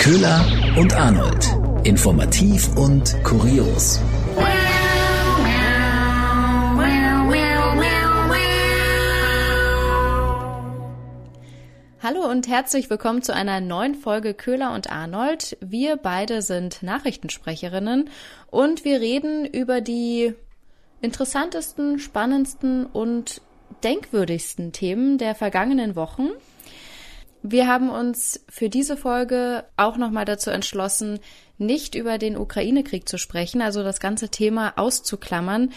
Köhler und Arnold. Informativ und kurios. Hallo und herzlich willkommen zu einer neuen Folge Köhler und Arnold. Wir beide sind Nachrichtensprecherinnen und wir reden über die interessantesten, spannendsten und denkwürdigsten Themen der vergangenen Wochen. Wir haben uns für diese Folge auch nochmal dazu entschlossen, nicht über den Ukraine-Krieg zu sprechen, also das ganze Thema auszuklammern,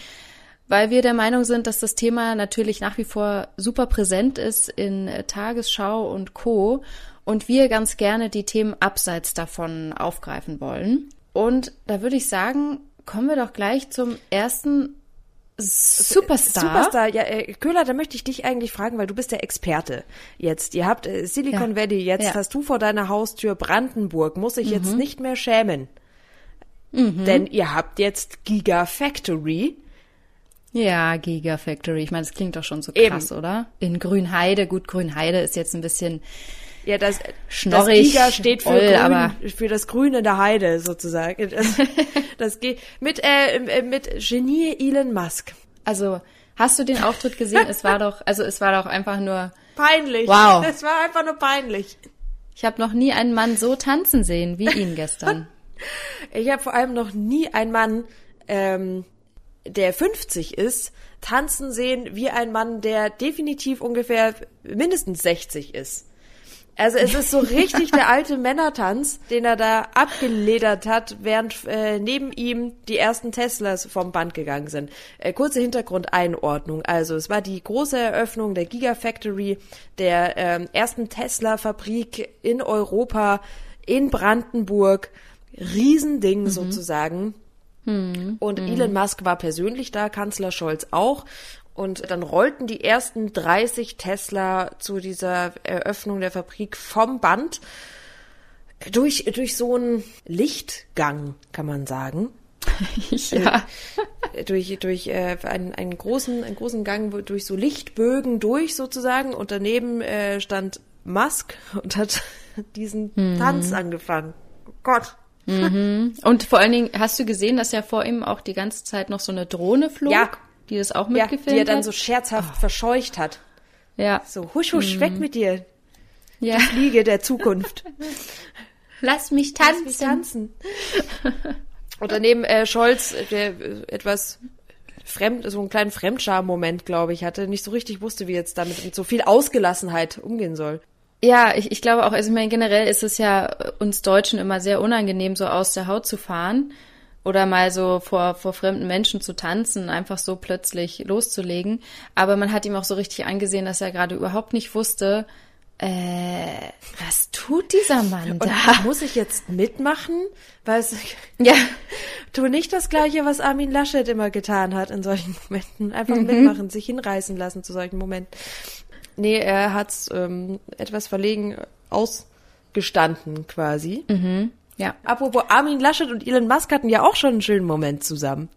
weil wir der Meinung sind, dass das Thema natürlich nach wie vor super präsent ist in Tagesschau und Co. und wir ganz gerne die Themen abseits davon aufgreifen wollen. Und da würde ich sagen, kommen wir doch gleich zum ersten Superstar. Superstar, ja, äh, Köhler, da möchte ich dich eigentlich fragen, weil du bist der Experte jetzt. Ihr habt äh, Silicon ja. Valley, jetzt ja. hast du vor deiner Haustür Brandenburg, muss ich mhm. jetzt nicht mehr schämen. Mhm. Denn ihr habt jetzt Gigafactory. Ja, Gigafactory. Ich meine, das klingt doch schon so krass, Eben. oder? In Grünheide. Gut, Grünheide ist jetzt ein bisschen ja, das, Schnorrig, das Giga steht für, Oll, grün, für das Grüne der Heide sozusagen. Das, das geht mit, äh, äh, mit Genie Elon Musk. Also, hast du den Auftritt gesehen? es war doch, also es war doch einfach nur peinlich. Wow. Es war einfach nur peinlich. Ich habe noch nie einen Mann so tanzen sehen wie ihn gestern. ich habe vor allem noch nie einen Mann, ähm, der 50 ist, tanzen sehen wie ein Mann, der definitiv ungefähr mindestens 60 ist. Also es ist so richtig der alte Männertanz, den er da abgeledert hat, während äh, neben ihm die ersten Teslas vom Band gegangen sind. Äh, kurze Hintergrundeinordnung. Also es war die große Eröffnung der Gigafactory, der ähm, ersten Tesla-Fabrik in Europa, in Brandenburg. Riesending mhm. sozusagen. Mhm. Und mhm. Elon Musk war persönlich da, Kanzler Scholz auch. Und dann rollten die ersten 30 Tesla zu dieser Eröffnung der Fabrik vom Band durch, durch so einen Lichtgang, kann man sagen. ja. Äh, durch durch äh, einen, einen, großen, einen großen Gang durch so Lichtbögen durch sozusagen und daneben äh, stand Musk und hat diesen mhm. Tanz angefangen. Oh Gott. Mhm. Und vor allen Dingen hast du gesehen, dass ja vor ihm auch die ganze Zeit noch so eine Drohne flog? Ja, die das auch mitgefilmt hat. Ja, die er dann so scherzhaft oh. verscheucht hat. Ja. So, husch, husch, mhm. weg mit dir. Ja. Die Fliege der Zukunft. Lass mich tanzen. Lass mich tanzen. Und daneben äh, Scholz, der äh, etwas fremd, so einen kleinen Fremdscham-Moment, glaube ich, hatte, nicht so richtig wusste, wie jetzt damit mit so viel Ausgelassenheit umgehen soll. Ja, ich, ich glaube auch, also ich meine, generell ist es ja uns Deutschen immer sehr unangenehm, so aus der Haut zu fahren oder mal so vor, vor fremden Menschen zu tanzen, einfach so plötzlich loszulegen. Aber man hat ihm auch so richtig angesehen, dass er gerade überhaupt nicht wusste, äh, was tut dieser Mann Und da? Muss ich jetzt mitmachen? Weil es, ja, tu nicht das Gleiche, was Armin Laschet immer getan hat in solchen Momenten. Einfach mhm. mitmachen, sich hinreißen lassen zu solchen Momenten. Nee, er hat's ähm, etwas verlegen ausgestanden quasi. Mhm. Ja. Apropos Armin Laschet und Elon Musk hatten ja auch schon einen schönen Moment zusammen.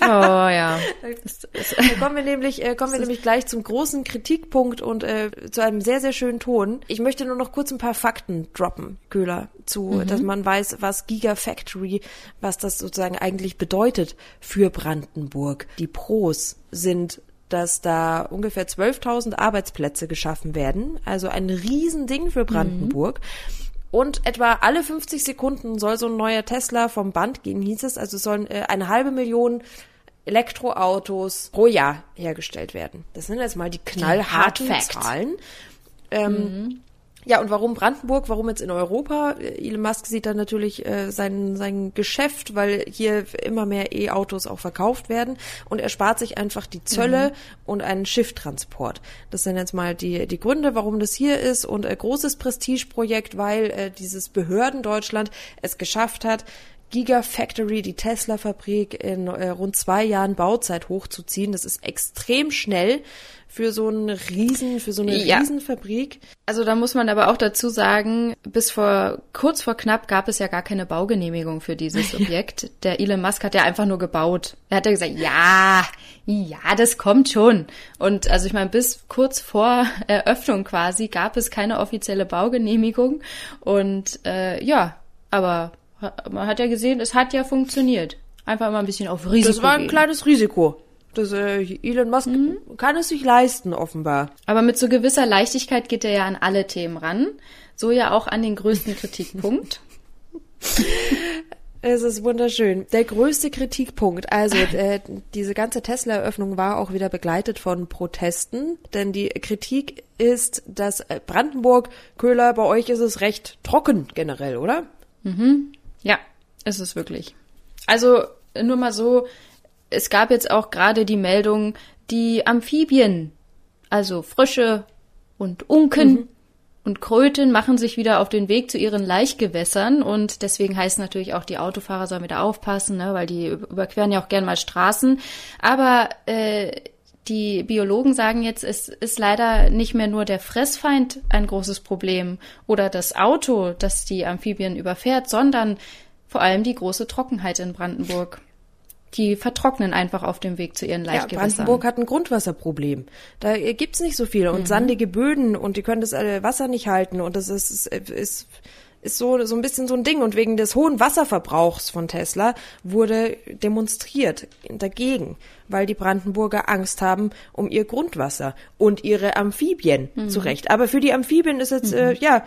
Oh ja. da kommen wir nämlich, äh, kommen wir nämlich gleich zum großen Kritikpunkt und äh, zu einem sehr, sehr schönen Ton. Ich möchte nur noch kurz ein paar Fakten droppen, Köhler, zu, mhm. dass man weiß, was Gigafactory, was das sozusagen eigentlich bedeutet für Brandenburg. Die Pros sind dass da ungefähr 12.000 Arbeitsplätze geschaffen werden. Also ein Riesending für Brandenburg. Mhm. Und etwa alle 50 Sekunden soll so ein neuer Tesla vom Band gehen, hieß es. Also sollen äh, eine halbe Million Elektroautos pro Jahr hergestellt werden. Das sind jetzt mal die knallharten die Zahlen. Ähm, mhm. Ja, und warum Brandenburg? Warum jetzt in Europa? Elon Musk sieht da natürlich äh, sein, sein Geschäft, weil hier immer mehr E-Autos auch verkauft werden und er spart sich einfach die Zölle mhm. und einen Schifftransport. Das sind jetzt mal die, die Gründe, warum das hier ist und äh, großes Prestigeprojekt, weil äh, dieses Behörden Deutschland es geschafft hat, Gigafactory, die Tesla-Fabrik in äh, rund zwei Jahren Bauzeit hochzuziehen. Das ist extrem schnell für so einen Riesen, für so eine Ja. Riesenfabrik. Also da muss man aber auch dazu sagen, bis vor kurz vor knapp gab es ja gar keine Baugenehmigung für dieses Objekt. Der Elon Musk hat ja einfach nur gebaut. Er hat ja gesagt, ja, ja, das kommt schon. Und also ich meine, bis kurz vor Eröffnung quasi gab es keine offizielle Baugenehmigung. Und äh, ja, aber man hat ja gesehen, es hat ja funktioniert. Einfach mal ein bisschen auf Risiko Das war ein gehen. kleines Risiko. Das, äh, Elon Musk kann es sich leisten, offenbar. Aber mit so gewisser Leichtigkeit geht er ja an alle Themen ran. So ja auch an den größten Kritikpunkt. Es ist wunderschön. Der größte Kritikpunkt, also äh, diese ganze Tesla-Eröffnung war auch wieder begleitet von Protesten, denn die Kritik ist, dass äh, Brandenburg, Köhler, bei euch ist es recht trocken generell, oder? Ja, ist es wirklich. Also nur mal so, es gab jetzt auch gerade die Meldung, die Amphibien, also Frösche und Unken und Kröten machen sich wieder auf den Weg zu ihren Laichgewässern und deswegen heißt natürlich auch, die Autofahrer sollen wieder aufpassen, ne, weil die überqueren ja auch gern mal Straßen. Aber äh, die Biologen sagen jetzt, es ist leider nicht mehr nur der Fressfeind ein großes Problem oder das Auto, das die Amphibien überfährt, sondern vor allem die große Trockenheit in Brandenburg. Die vertrocknen einfach auf dem Weg zu ihren Ja, Laichgewässern. Brandenburg hat ein Grundwasserproblem. Da äh, gibt's nicht so viel und sandige Böden und die können das äh, Wasser nicht halten und das ist, ist, ist, so, so ein bisschen so ein Ding. Und wegen des hohen Wasserverbrauchs von Tesla wurde demonstriert dagegen, weil die Brandenburger Angst haben um ihr Grundwasser und ihre Amphibien zu Recht. Aber für die Amphibien ist jetzt, äh, ja,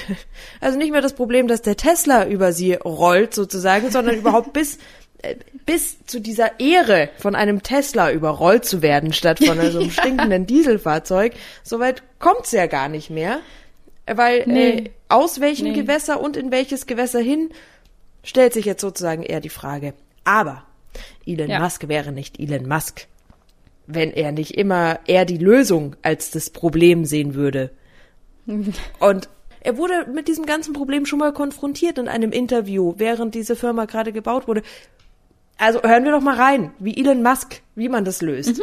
also nicht mehr das Problem, dass der Tesla über sie rollt sozusagen, sondern überhaupt bis äh, bis zu dieser Ehre von einem Tesla überrollt zu werden, statt von so einem stinkenden Dieselfahrzeug, soweit kommt's ja gar nicht mehr. Weil äh, Nee. aus welchem Nee. Gewässer und in welches Gewässer hin, stellt sich jetzt sozusagen eher die Frage. Aber Elon Ja. Musk wäre nicht Elon Musk, wenn er nicht immer eher die Lösung als das Problem sehen würde. Und er wurde mit diesem ganzen Problem schon mal konfrontiert in einem Interview, während diese Firma gerade gebaut wurde. Also hören wir doch mal rein, wie Elon Musk, wie man das löst.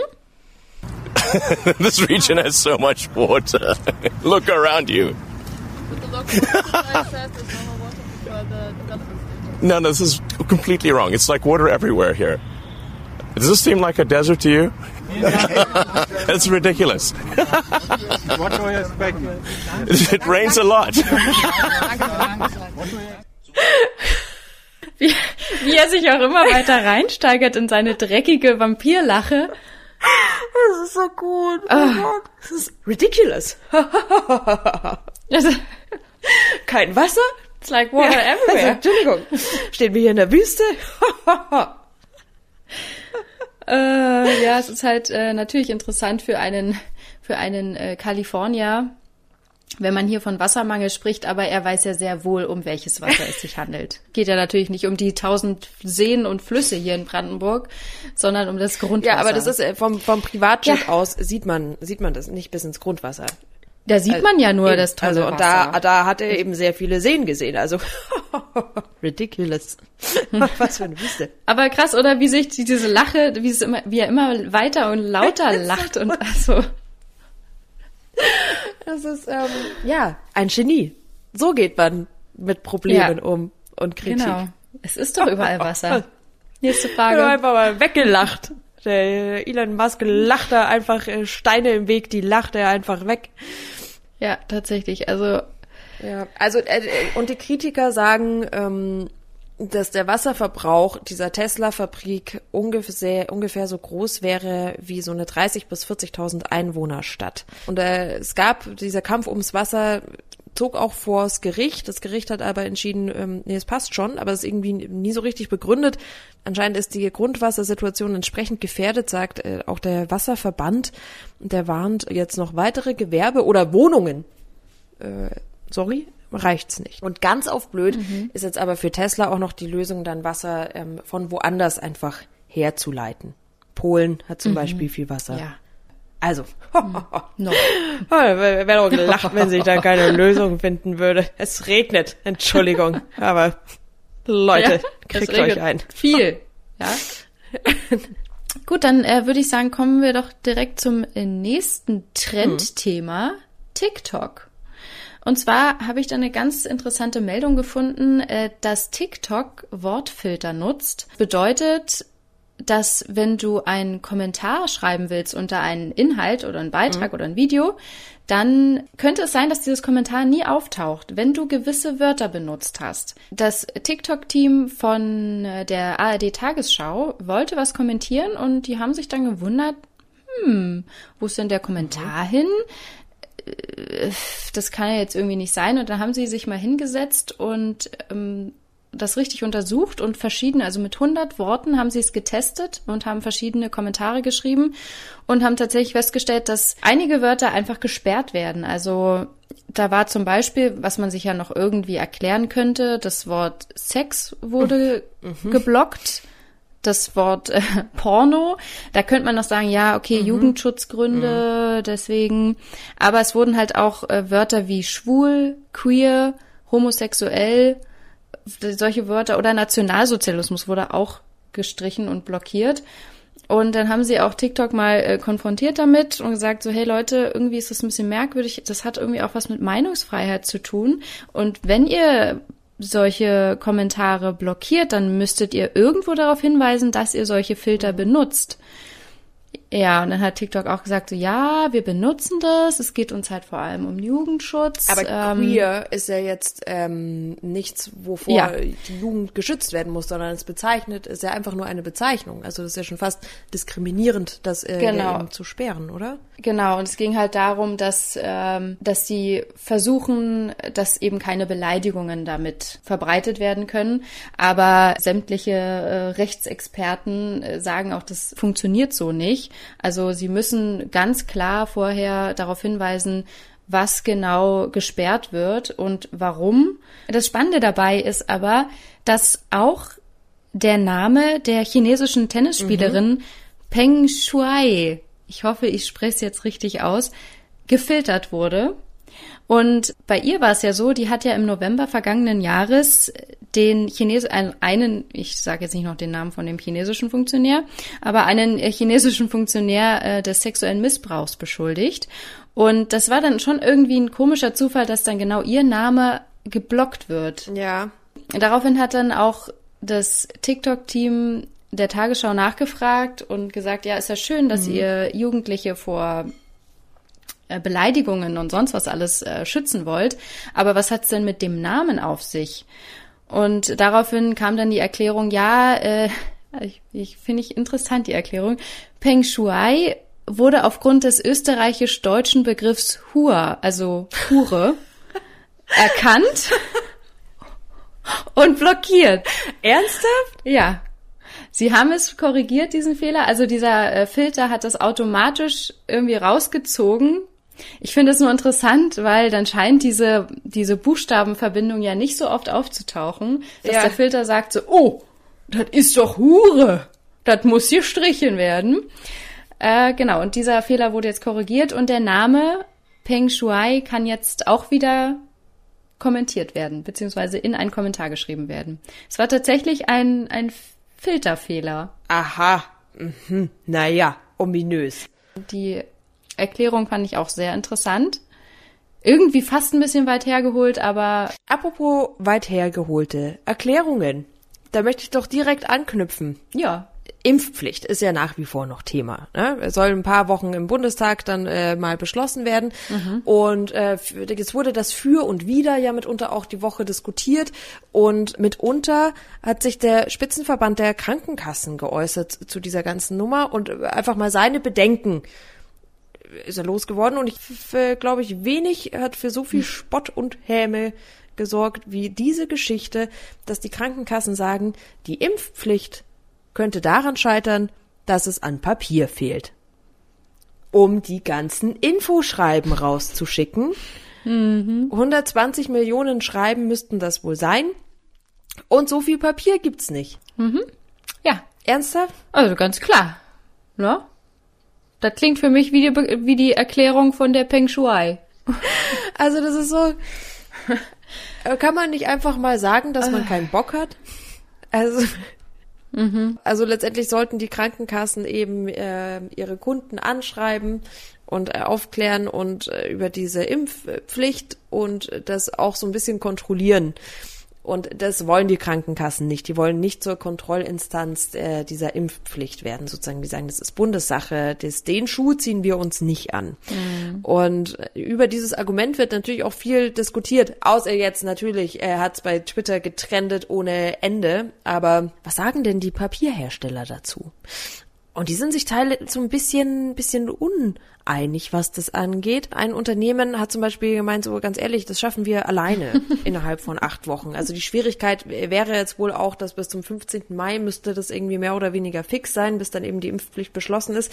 this region has so much water. Look around you. no. No, this is completely wrong. It's like water everywhere here. Does this seem like a desert to you? That's ridiculous. What do you expect? It rains a lot. wie, wie er sich auch immer weiter reinsteigert in seine dreckige Vampirlache. Das ist so gut. Oh Gott. Das ist ridiculous. Also, Kein Wasser? it's like water Also, everywhere. Entschuldigung. Stehen wir hier in der Wüste? Äh, ja, es ist halt äh, natürlich interessant für einen für einen äh, Kalifornier, wenn man hier von Wassermangel spricht, aber er weiß ja sehr wohl, um welches Wasser es sich handelt. Geht ja natürlich nicht um die tausend Seen und Flüsse hier in Brandenburg, sondern um das Grundwasser. Ja, aber das ist äh, vom, vom Privatjet Ja. aus sieht man, sieht man das nicht bis ins Grundwasser. Da sieht man ja nur Eben. das tolle also, und Wasser. da, da hat er eben sehr viele Seen gesehen. Also ridiculous. Was für eine Wüste. Aber krass, oder wie sich die- diese Lache, wie es immer, wie er immer weiter und lauter lacht und also. Das ist ähm, ja ein Genie. So geht man mit Problemen Ja. um und Kritik. Genau. Es ist doch überall Wasser. Nächste Ich Frage. hab einfach mal weggelacht. Der Elon Musk lacht da einfach äh, Steine im Weg, die lacht er einfach weg. Ja, tatsächlich. Also Ja, also äh, äh, und die Kritiker sagen, ähm, dass der Wasserverbrauch dieser Tesla-Fabrik ungefähr, ungefähr so groß wäre wie so eine 30 bis 40.000 Einwohnerstadt. Und äh, es gab dieser Kampf ums Wasser zog auch vors Gericht. Das Gericht hat aber entschieden, ähm, nee, es passt schon, aber es ist irgendwie nie so richtig begründet. Anscheinend ist die Grundwassersituation entsprechend gefährdet, sagt äh, auch der Wasserverband. Der warnt jetzt noch weitere Gewerbe oder Wohnungen sorry, reicht's nicht. Und ganz auf blöd ist jetzt aber für Tesla auch noch die Lösung, dann Wasser ähm, von woanders einfach herzuleiten. Polen hat zum Beispiel viel Wasser. ja, Also, noch. wäre doch gelacht, wenn sich da keine Lösung finden würde. Es regnet, Entschuldigung, aber Leute, Ja, kriegt euch ein. Viel, ja. Gut, dann äh, würde ich sagen, kommen wir doch direkt zum äh, nächsten Trendthema, TikTok. Und zwar habe ich da eine ganz interessante Meldung gefunden, äh, dass TikTok Wortfilter nutzt. Bedeutet, dass wenn du einen Kommentar schreiben willst unter einen Inhalt oder einen Beitrag oder ein Video, dann könnte es sein, dass dieses Kommentar nie auftaucht, wenn du gewisse Wörter benutzt hast. Das TikTok-Team von äh, der ARD Tagesschau wollte was kommentieren und die haben sich dann gewundert, hm, wo ist denn der Kommentar hin? Äh, Das kann ja jetzt irgendwie nicht sein. Und dann haben sie sich mal hingesetzt und ähm, das richtig untersucht und verschiedene, also mit 100 Worten haben sie es getestet und haben verschiedene Kommentare geschrieben und haben tatsächlich festgestellt, dass einige Wörter einfach gesperrt werden. Also da war zum Beispiel, was man sich ja noch irgendwie erklären könnte, das Wort Sex wurde geblockt. Das Wort äh, Porno, da könnte man noch sagen, ja, okay, Jugendschutzgründe, deswegen. Aber es wurden halt auch äh, Wörter wie schwul, queer, homosexuell, solche Wörter oder Nationalsozialismus wurde auch gestrichen und blockiert. Und dann haben sie auch TikTok mal äh, konfrontiert damit und gesagt, so, hey Leute, irgendwie ist das ein bisschen merkwürdig. Das hat irgendwie auch was mit Meinungsfreiheit zu tun. Und wenn ihr solche Kommentare blockiert, dann müsstet ihr irgendwo darauf hinweisen, dass ihr solche Filter benutzt. Ja, und dann hat TikTok auch gesagt, so, ja, wir benutzen das. Es geht uns halt vor allem um Jugendschutz. Aber ähm, queer ist ja jetzt ähm, nichts, wovor Ja. die Jugend geschützt werden muss, sondern es bezeichnet, ist ja einfach nur eine Bezeichnung. Also das ist ja schon fast diskriminierend, das äh, Genau. eben zu sperren, oder? Genau, und es ging halt darum, dass, ähm, dass sie versuchen, dass eben keine Beleidigungen damit verbreitet werden können. Aber sämtliche äh, Rechtsexperten äh, sagen auch, das funktioniert so nicht. Also sie müssen ganz klar vorher darauf hinweisen, was genau gesperrt wird und warum. Das Spannende dabei ist aber, dass auch der Name der chinesischen Tennisspielerin Peng Shuai, ich hoffe, ich spreche es jetzt richtig aus, gefiltert wurde. Und bei ihr war es ja so, die hat ja im November vergangenen Jahres den Chines einen, ich sage jetzt nicht noch den Namen von dem chinesischen Funktionär, aber einen äh, chinesischen Funktionär äh, des sexuellen Missbrauchs beschuldigt. Und das war dann schon irgendwie ein komischer Zufall, dass dann genau ihr Name geblockt wird. Ja. Daraufhin hat dann auch das TikTok-Team der Tagesschau nachgefragt und gesagt, ja, ist ja schön, dass ihr Jugendliche vor Beleidigungen und sonst was alles äh, schützen wollt, aber was hat's denn mit dem Namen auf sich? Und daraufhin kam dann die Erklärung, ja, äh, ich, ich finde ich interessant die Erklärung. Peng Shuai wurde aufgrund des österreichisch-deutschen Begriffs Hur, also Hure, erkannt und blockiert. Ernsthaft? Ja. Sie haben es korrigiert, diesen Fehler. Also dieser äh, Filter hat das automatisch irgendwie rausgezogen. Ich finde es nur interessant, weil dann scheint diese, diese Buchstabenverbindung ja nicht so oft aufzutauchen, dass Ja. der Filter sagt so, oh, das ist doch Hure. Das muss hier strichen werden. Äh, genau, und dieser Fehler wurde jetzt korrigiert und der Name Peng Shuai kann jetzt auch wieder kommentiert werden, beziehungsweise in einen Kommentar geschrieben werden. Es war tatsächlich ein, ein Filterfehler. Aha. Mhm. Naja, ominös. Die Erklärung fand ich auch sehr interessant. Irgendwie fast ein bisschen weit hergeholt, aber Apropos weit hergeholte Erklärungen. Da möchte ich doch direkt anknüpfen. ja, Impfpflicht ist ja nach wie vor noch Thema. Ne? Es soll ein paar Wochen im Bundestag dann äh, mal beschlossen werden. Und äh, jetzt wurde das für und wider ja mitunter auch die Woche diskutiert. Und mitunter hat sich der Spitzenverband der Krankenkassen geäußert zu dieser ganzen Nummer und einfach mal seine Bedenken ist er losgeworden. Und ich glaube ich, wenig hat für so viel Spott und Häme gesorgt wie diese Geschichte, dass die Krankenkassen sagen, die Impfpflicht könnte daran scheitern, dass es an Papier fehlt. Um die ganzen Infoschreiben rauszuschicken. 120 Millionen Schreiben müssten das wohl sein. Und so viel Papier gibt's nicht. ja, Ernsthaft? also ganz klar. Ne? Das klingt für mich wie die, wie die Erklärung von der Peng Shuai. Also das ist so, Äh, Kann man nicht einfach mal sagen, dass man keinen Bock hat? Also, also letztendlich sollten die Krankenkassen eben äh, ihre Kunden anschreiben und äh, aufklären und äh, über diese Impfpflicht und das auch so ein bisschen kontrollieren. Und das wollen die Krankenkassen nicht. Die wollen nicht zur Kontrollinstanz äh, dieser Impfpflicht werden, sozusagen. Die sagen, das ist Bundessache. Das, den Schuh ziehen wir uns nicht an. Und über dieses Argument wird natürlich auch viel diskutiert. Außer jetzt natürlich, er hat es bei Twitter getrendet ohne Ende. Aber was sagen denn die Papierhersteller dazu? Und die sind sich teile so ein bisschen, bisschen uneinig, was das angeht. Ein Unternehmen hat zum Beispiel gemeint, so ganz ehrlich, das schaffen wir alleine innerhalb von acht Wochen. Also die Schwierigkeit wäre jetzt wohl auch, dass bis zum 15. Mai müsste das irgendwie mehr oder weniger fix sein, bis dann eben die Impfpflicht beschlossen ist.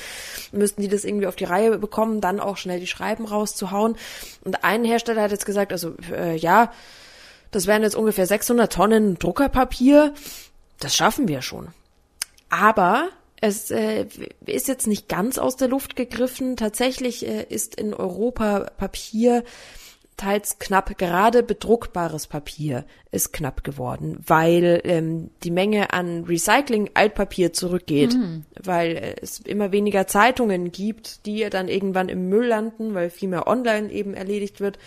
Müssten die das irgendwie auf die Reihe bekommen, dann auch schnell die Schreiben rauszuhauen. Und ein Hersteller hat jetzt gesagt, also äh, ja, das wären jetzt ungefähr 600 Tonnen Druckerpapier. Das schaffen wir schon. Aber es äh, ist jetzt nicht ganz aus der Luft gegriffen. Tatsächlich äh, ist in Europa Papier teils knapp, gerade bedruckbares Papier ist knapp geworden, weil ähm, die Menge an Recycling-Altpapier zurückgeht, weil äh, es immer weniger Zeitungen gibt, die dann irgendwann im Müll landen, weil viel mehr online eben erledigt wird.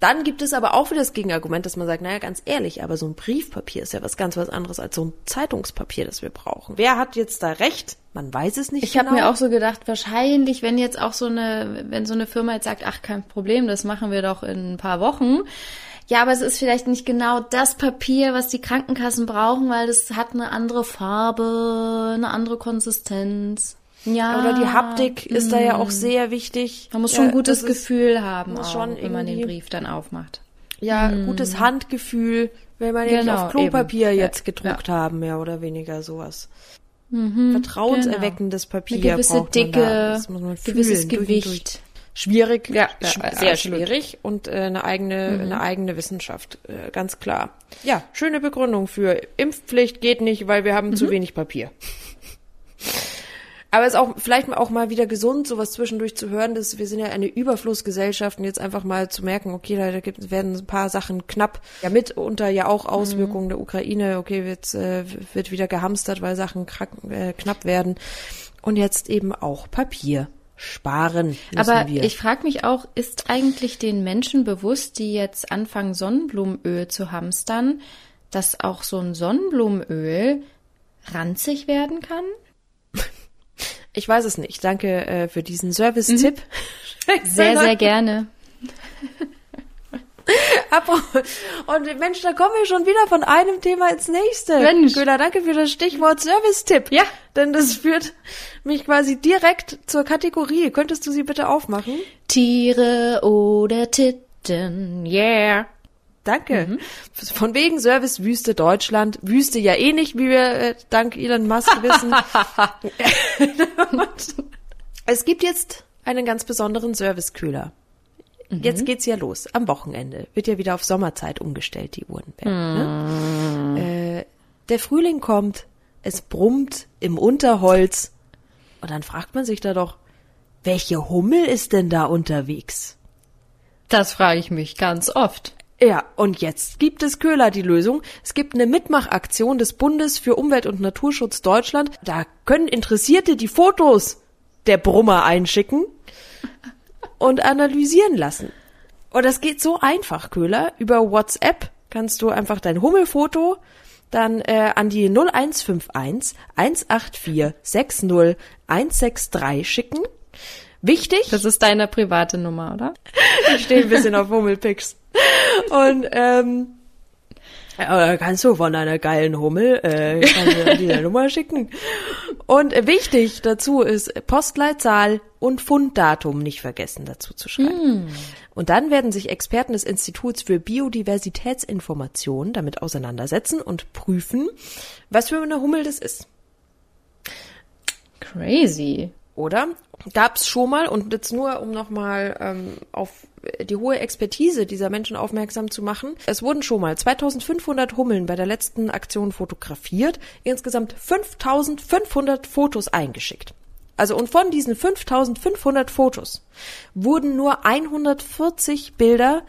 Dann gibt es aber auch wieder das Gegenargument, dass man sagt, naja, ganz ehrlich, aber so ein Briefpapier ist ja was ganz was anderes als so ein Zeitungspapier, das wir brauchen. Wer hat jetzt da recht? Man weiß es nicht Ich genau. habe mir auch so gedacht, wahrscheinlich, wenn jetzt auch so eine, wenn so eine Firma jetzt sagt, ach, kein Problem, das machen wir doch in ein paar Wochen. Ja, aber es ist vielleicht nicht genau das Papier, was die Krankenkassen brauchen, weil das hat eine andere Farbe, eine andere Konsistenz. Ja. Oder die Haptik ist da ja auch sehr wichtig. Man muss schon ein Ja, gutes das ist- Gefühl haben, auch, schon wenn man den Brief dann aufmacht. Ja, gutes Handgefühl, wenn man ja Genau, auf Klopapier eben. jetzt Ja, gedruckt haben, mehr oder weniger sowas. Mhm, Vertrauenserweckendes Papier Eine gewisse braucht man Dicke, da. Das muss man gewisses fühlen, durch Gewicht. durch. Schwierig, Ja, ja, sehr absolut. Mhm. schwierig und äh, eine eigene, eine eigene Wissenschaft, äh, ganz klar. Ja, schöne Begründung für Impfpflicht geht nicht, weil wir haben Mhm. zu wenig Papier. Aber es ist auch vielleicht auch mal wieder gesund, sowas zwischendurch zu hören, dass wir sind ja eine Überflussgesellschaft und jetzt einfach mal zu merken, okay, da, gibt, werden ein paar Sachen knapp. Ja, mitunter ja auch Auswirkungen der Ukraine. Okay, jetzt äh, wird wieder gehamstert, weil Sachen krank, äh, knapp werden. Und jetzt eben auch Papier sparen Aber wir. ich frage mich auch, ist eigentlich den Menschen bewusst, die jetzt anfangen, Sonnenblumenöl zu hamstern, dass auch so ein Sonnenblumenöl ranzig werden kann? Ich weiß es nicht. Danke äh, für diesen Service-Tipp. Sehr, sehr gerne. Und Mensch, da kommen wir schon wieder von einem Thema ins nächste. Mensch. Köhler, danke für das Stichwort Service-Tipp. Ja. Denn das führt mich quasi direkt zur Kategorie. Könntest du sie bitte aufmachen? Tiere oder Titten, yeah. Danke. Von wegen Service Wüste Deutschland. Wüste ja eh nicht, wie wir äh, dank Elon Musk wissen. Es gibt jetzt einen ganz besonderen Servicekühler. Jetzt geht's ja los. Am Wochenende wird ja wieder auf Sommerzeit umgestellt, die Uhren. werden, Ne? Äh, der Frühling kommt, es brummt im Unterholz. Und dann fragt man sich da doch, welche Hummel ist denn da unterwegs? Das frage ich mich ganz oft. Ja, und jetzt gibt es Köhler die Lösung. Es gibt eine Mitmachaktion des Bundes für Umwelt und Naturschutz Deutschland. Da können Interessierte die Fotos der Brummer einschicken und analysieren lassen. Und das geht so einfach, Köhler. Über WhatsApp kannst du einfach dein Hummelfoto dann äh, an die 0151 184 60 163 schicken. Wichtig. Das ist deine private Nummer, oder? Ich stehe ein bisschen auf Hummelpicks. Und ähm, ja, kannst du von einer geilen Hummel äh, die Nummer schicken. Und äh, wichtig dazu ist Postleitzahl und Funddatum nicht vergessen dazu zu schreiben. Und dann werden sich Experten des Instituts für Biodiversitätsinformation damit auseinandersetzen und prüfen, was für eine Hummel das ist. Crazy. Oder? Gab's schon mal, und jetzt nur, um nochmal ähm, auf die hohe Expertise dieser Menschen aufmerksam zu machen. Es wurden schon mal 2500 Hummeln bei der letzten Aktion fotografiert, insgesamt 5500 Fotos eingeschickt. Also und von diesen 5500 Fotos wurden nur 140 Bilder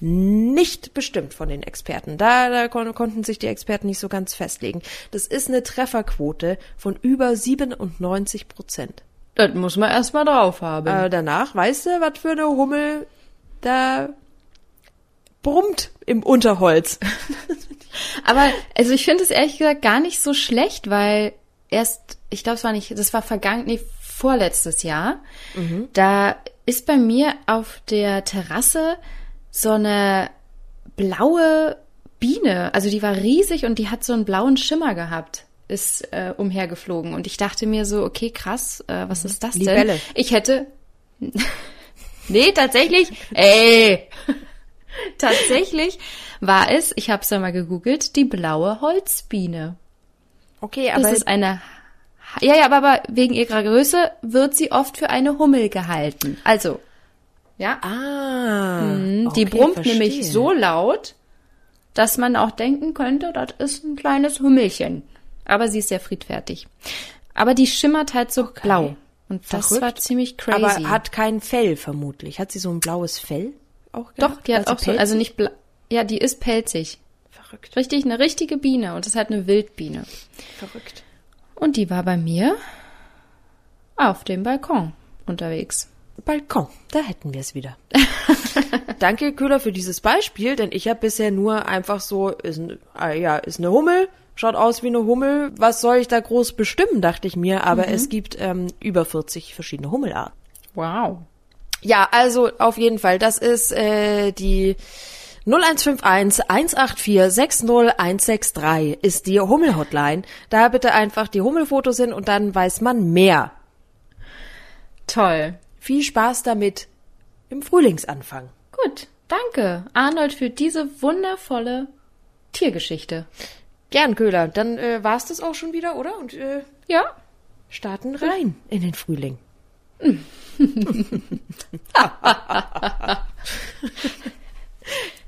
nicht bestimmt von den Experten. Da, da kon konnten sich die Experten nicht so ganz festlegen. Das ist eine Trefferquote von über 97 Prozent. Das muss man erstmal drauf haben. Äh, danach, weißt du, was für eine Hummel da brummt im Unterholz. Aber also ich finde es ehrlich gesagt gar nicht so schlecht, weil erst, ich glaube, es war nicht, das war vergangen, nee, vorletztes Jahr. Da ist bei mir auf der Terrasse so eine blaue Biene, also die war riesig und die hat so einen blauen Schimmer gehabt, ist äh, umhergeflogen. Und ich dachte mir so, okay, krass, äh, was ist das Libelle. denn? Ich hätte. nee, tatsächlich. Ey! tatsächlich war es, ich habe es ja mal gegoogelt, die blaue Holzbiene. Okay, Das aber ist eine. Ja, ja, aber, wegen ihrer Größe wird sie oft für eine Hummel gehalten. Also, ja, ah, Mhm, die okay, brummt verstehe. nämlich so laut, dass man auch denken könnte, das ist ein kleines Hummelchen. Aber sie ist sehr friedfertig. Aber die schimmert halt so blau. Und das Verrückt. war ziemlich crazy. Aber hat kein Fell vermutlich. Hat sie so ein blaues Fell auch Doch, gehabt? die hat Also auch so, pelzig? also nicht bla ja, die ist pelzig. verrückt, Richtig, eine richtige Biene. Und das ist halt eine Wildbiene. verrückt. Und die war bei mir auf dem Balkon unterwegs. Balkon, da hätten wir es wieder. Danke, Köhler, für dieses Beispiel, denn ich habe bisher nur einfach so, ist, ein, ah, ja, ist eine Hummel, schaut aus wie eine Hummel, was soll ich da groß bestimmen, dachte ich mir, aber es gibt ähm, über 40 verschiedene Hummelarten. Wow. Ja, also auf jeden Fall, das ist äh, die 0151 184 60163 ist die Hummel-Hotline. Da bitte einfach die Hummelfotos hin und dann weiß man mehr. Toll. Viel Spaß damit im Frühlingsanfang. Gut, danke, Arnold, für diese wundervolle Tiergeschichte. Gern, Köhler. Dann äh, war's das auch schon wieder, oder? Und äh, Ja, starten rein in den Frühling.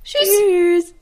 Tschüss.